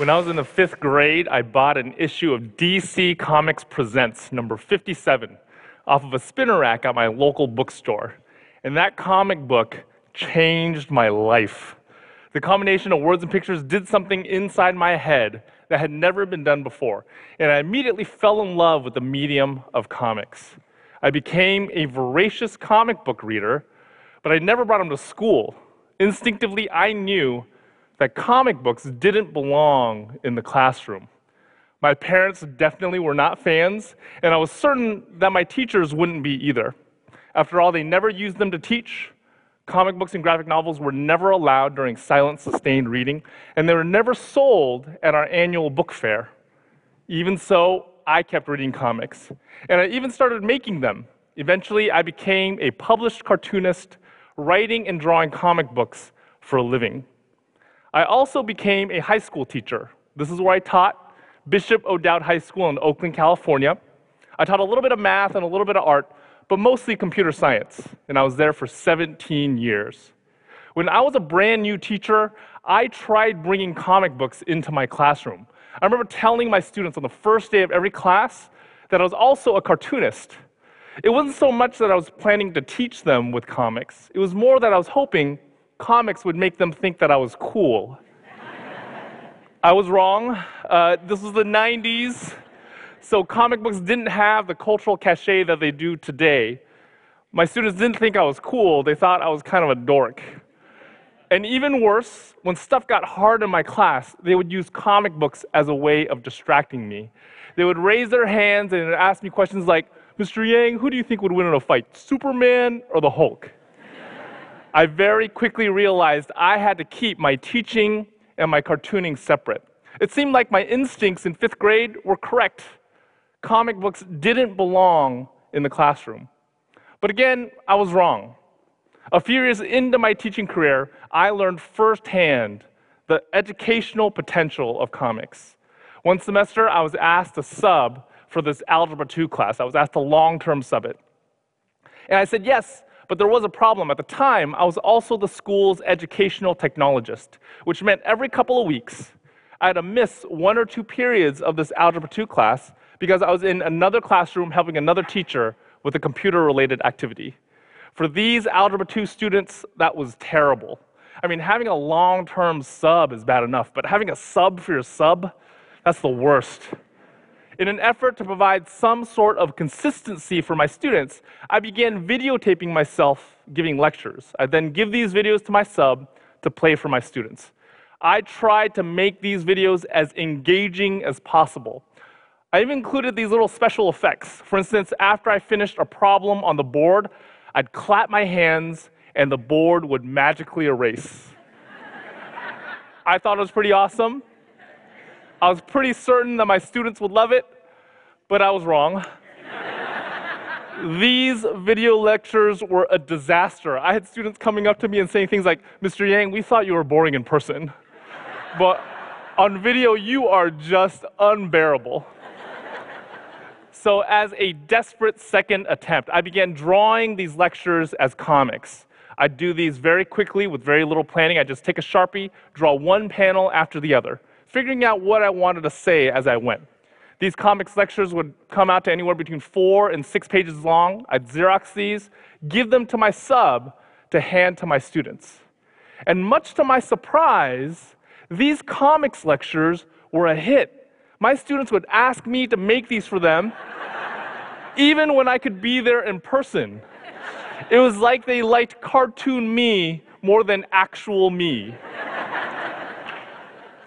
When I was in the fifth grade, I bought an issue of DC Comics Presents, number 57, off of a spinner rack at my local bookstore. And that comic book changed my life. The combination of words and pictures did something inside my head that had never been done before. And I immediately fell in love with the medium of comics. I became a voracious comic book reader, but I never brought them to school. Instinctively, I knew that comic books didn't belong in the classroom. My parents definitely were not fans, and I was certain that my teachers wouldn't be either. After all, they never used them to teach. Comic books and graphic novels were never allowed during silent, sustained reading, and they were never sold at our annual book fair. Even so, I kept reading comics, and I even started making them. Eventually, I became a published cartoonist, writing and drawing comic books for a living. I also became a high school teacher. This is where I taught Bishop O'Dowd High School in Oakland, California. I taught a little bit of math and a little bit of art, but mostly computer science, and I was there for 17 years. When I was a brand new teacher, I tried bringing comic books into my classroom. I remember telling my students on the first day of every class that I was also a cartoonist. It wasn't so much that I was planning to teach them with comics, it was more that I was hoping comics would make them think that I was cool. I was wrong. Uh, this was the 90s, so comic books didn't have the cultural cachet that they do today. My students didn't think I was cool, they thought I was kind of a dork. And even worse, when stuff got hard in my class, they would use comic books as a way of distracting me. They would raise their hands and ask me questions like, Mr. Yang, who do you think would win in a fight, Superman or the Hulk? I very quickly realized I had to keep my teaching and my cartooning separate. It seemed like my instincts in fifth grade were correct. Comic books didn't belong in the classroom. But again, I was wrong. A few years into my teaching career, I learned firsthand the educational potential of comics. One semester, I was asked to sub for this Algebra 2 class. I was asked to long term sub it. And I said yes, but there was a problem. At the time, I was also the school's educational technologist, which meant every couple of weeks, I had to miss one or two periods of this Algebra 2 class because I was in another classroom helping another teacher with a computer related activity. For these Algebra 2 students, that was terrible. I mean, having a long term sub is bad enough, but having a sub for your sub, that's the worst. In an effort to provide some sort of consistency for my students, I began videotaping myself giving lectures. I then give these videos to my sub to play for my students. I tried to make these videos as engaging as possible. I even included these little special effects. For instance, after I finished a problem on the board, I'd clap my hands and the board would magically erase. I thought it was pretty awesome. I was pretty certain that my students would love it, but I was wrong. These video lectures were a disaster. I had students coming up to me and saying things like, Mr. Yang, we thought you were boring in person, but on video, you are just unbearable. So, as a desperate second attempt, I began drawing these lectures as comics. I do these very quickly with very little planning. I just take a Sharpie, draw one panel after the other figuring out what I wanted to say as I went. These comics lectures would come out to anywhere between four and six pages long. I'd Xerox these, give them to my sub to hand to my students. And much to my surprise, these comics lectures were a hit. My students would ask me to make these for them, even when I could be there in person. It was like they liked cartoon me more than actual me.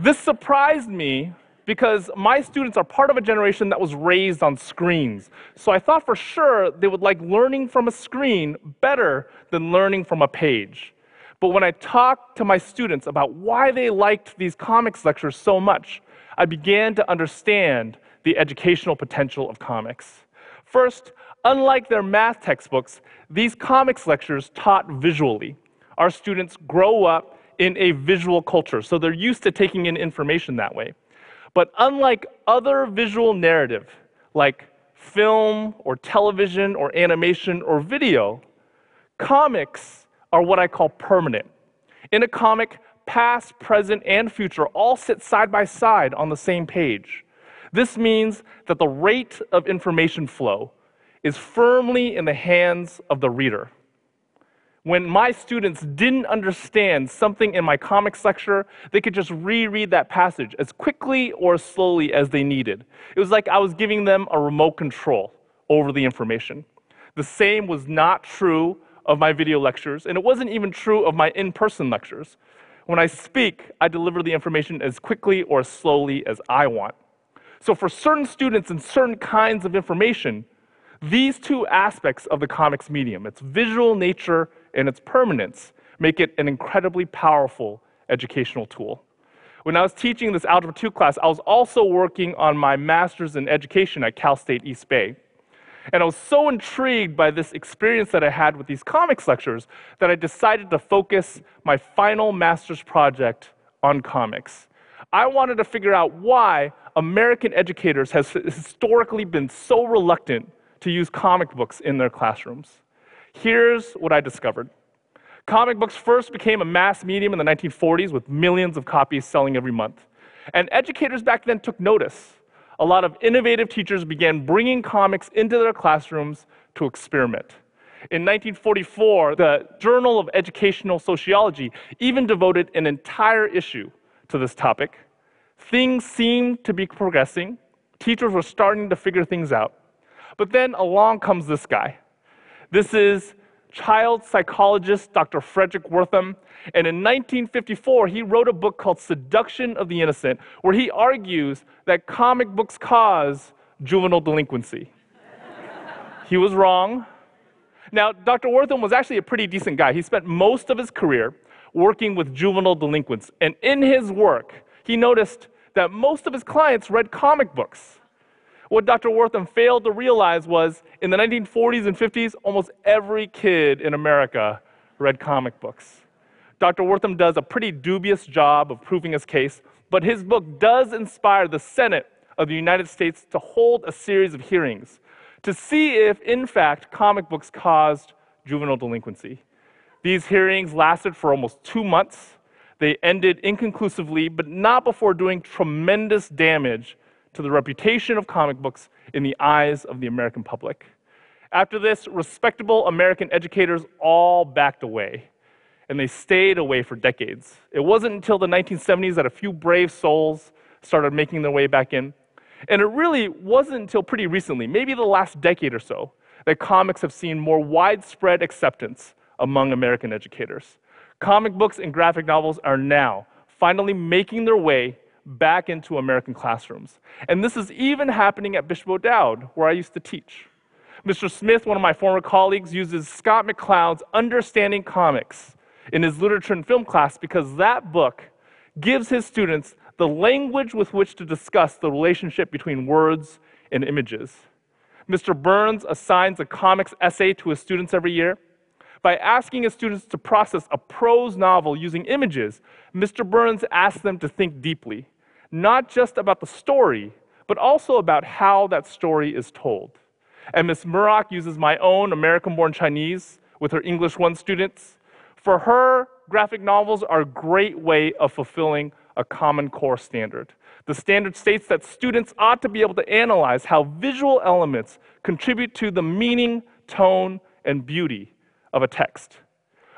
This surprised me because my students are part of a generation that was raised on screens. So I thought for sure they would like learning from a screen better than learning from a page. But when I talked to my students about why they liked these comics lectures so much, I began to understand the educational potential of comics. First, unlike their math textbooks, these comics lectures taught visually. Our students grow up in a visual culture, so they're used to taking in information that way. But unlike other visual narrative, like film or television or animation or video, comics are what I call permanent. In a comic, past, present, and future all sit side by side on the same page. This means that the rate of information flow is firmly in the hands of the reader. When my students didn't understand something in my comics lecture, they could just reread that passage as quickly or as slowly as they needed. It was like I was giving them a remote control over the information. The same was not true of my video lectures, and it wasn't even true of my in person lectures. When I speak, I deliver the information as quickly or as slowly as I want. So, for certain students and certain kinds of information, these two aspects of the comics medium, its visual nature and its permanence, make it an incredibly powerful educational tool. When I was teaching this Algebra 2 class, I was also working on my master's in education at Cal State East Bay. And I was so intrigued by this experience that I had with these comics lectures that I decided to focus my final master's project on comics. I wanted to figure out why American educators have historically been so reluctant to use comic books in their classrooms. Here's what I discovered. Comic books first became a mass medium in the 1940s with millions of copies selling every month. And educators back then took notice a lot of innovative teachers began bringing comics into their classrooms to experiment. In 1944, the Journal of Educational Sociology even devoted an entire issue to this topic. Things seemed to be progressing, teachers were starting to figure things out. But then along comes this guy. This is child psychologist Dr. Fredric Wertham. And in 1954, he wrote a book called Seduction of the Innocent, where he argues that comic books cause juvenile delinquency. he was wrong. Now, Dr. Wertham was actually a pretty decent guy. He spent most of his career working with juvenile delinquents. And in his work, he noticed that most of his clients read comic books. What Dr. Wertham failed to realize was in the 1940s and 50s, almost every kid in America read comic books. Dr. Wertham does a pretty dubious job of proving his case, but his book does inspire the Senate of the United States to hold a series of hearings to see if, in fact, comic books caused juvenile delinquency. These hearings lasted for almost two months. They ended inconclusively, but not before doing tremendous damage to the reputation of comic books in the eyes of the American public. After this, respectable American educators all backed away, and they stayed away for decades. It wasn't until the 1970s that a few brave souls started making their way back in. And it really wasn't until pretty recently, maybe the last decade or so, that comics have seen more widespread acceptance among American educators. Comic books and graphic novels are now finally making their way back into American classrooms. And this is even happening at Bishop O'Dowd, where I used to teach. Mr. Smith, one of my former colleagues, uses Scott McCloud's Understanding Comics in his literature and film class because that book gives his students the language with which to discuss the relationship between words and images. Mr. Burns assigns a comics essay to his students every year. By asking his students to process a prose novel using images, Mr. Burns asks them to think deeply not just about the story, but also about how that story is told. And Ms. Murak uses my own American born Chinese with her English 1 students. For her, graphic novels are a great way of fulfilling a Common Core standard. The standard states that students ought to be able to analyze how visual elements contribute to the meaning, tone, and beauty of a text.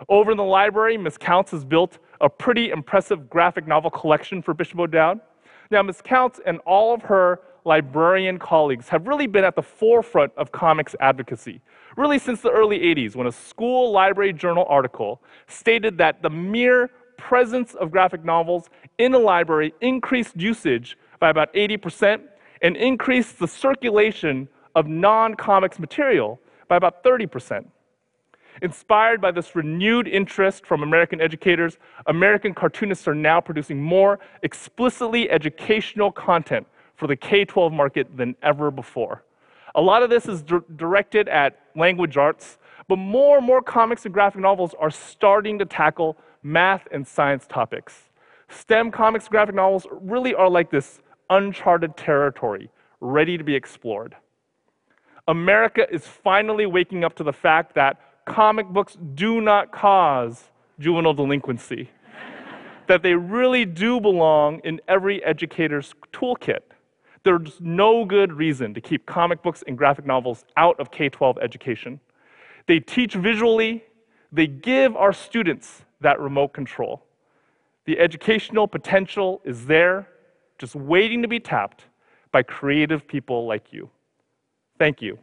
Over in the library, Ms. Counts has built a pretty impressive graphic novel collection for Bishop O'Dowd. Now, Ms. Counts and all of her librarian colleagues have really been at the forefront of comics advocacy, really since the early 80s, when a school library journal article stated that the mere presence of graphic novels in a library increased usage by about 80% and increased the circulation of non comics material by about 30%. Inspired by this renewed interest from American educators, American cartoonists are now producing more explicitly educational content for the K 12 market than ever before. A lot of this is di- directed at language arts, but more and more comics and graphic novels are starting to tackle math and science topics. STEM comics and graphic novels really are like this uncharted territory, ready to be explored. America is finally waking up to the fact that comic books do not cause juvenile delinquency. that they really do belong in every educator's toolkit. There's no good reason to keep comic books and graphic novels out of K 12 education. They teach visually, they give our students that remote control. The educational potential is there, just waiting to be tapped by creative people like you. Thank you.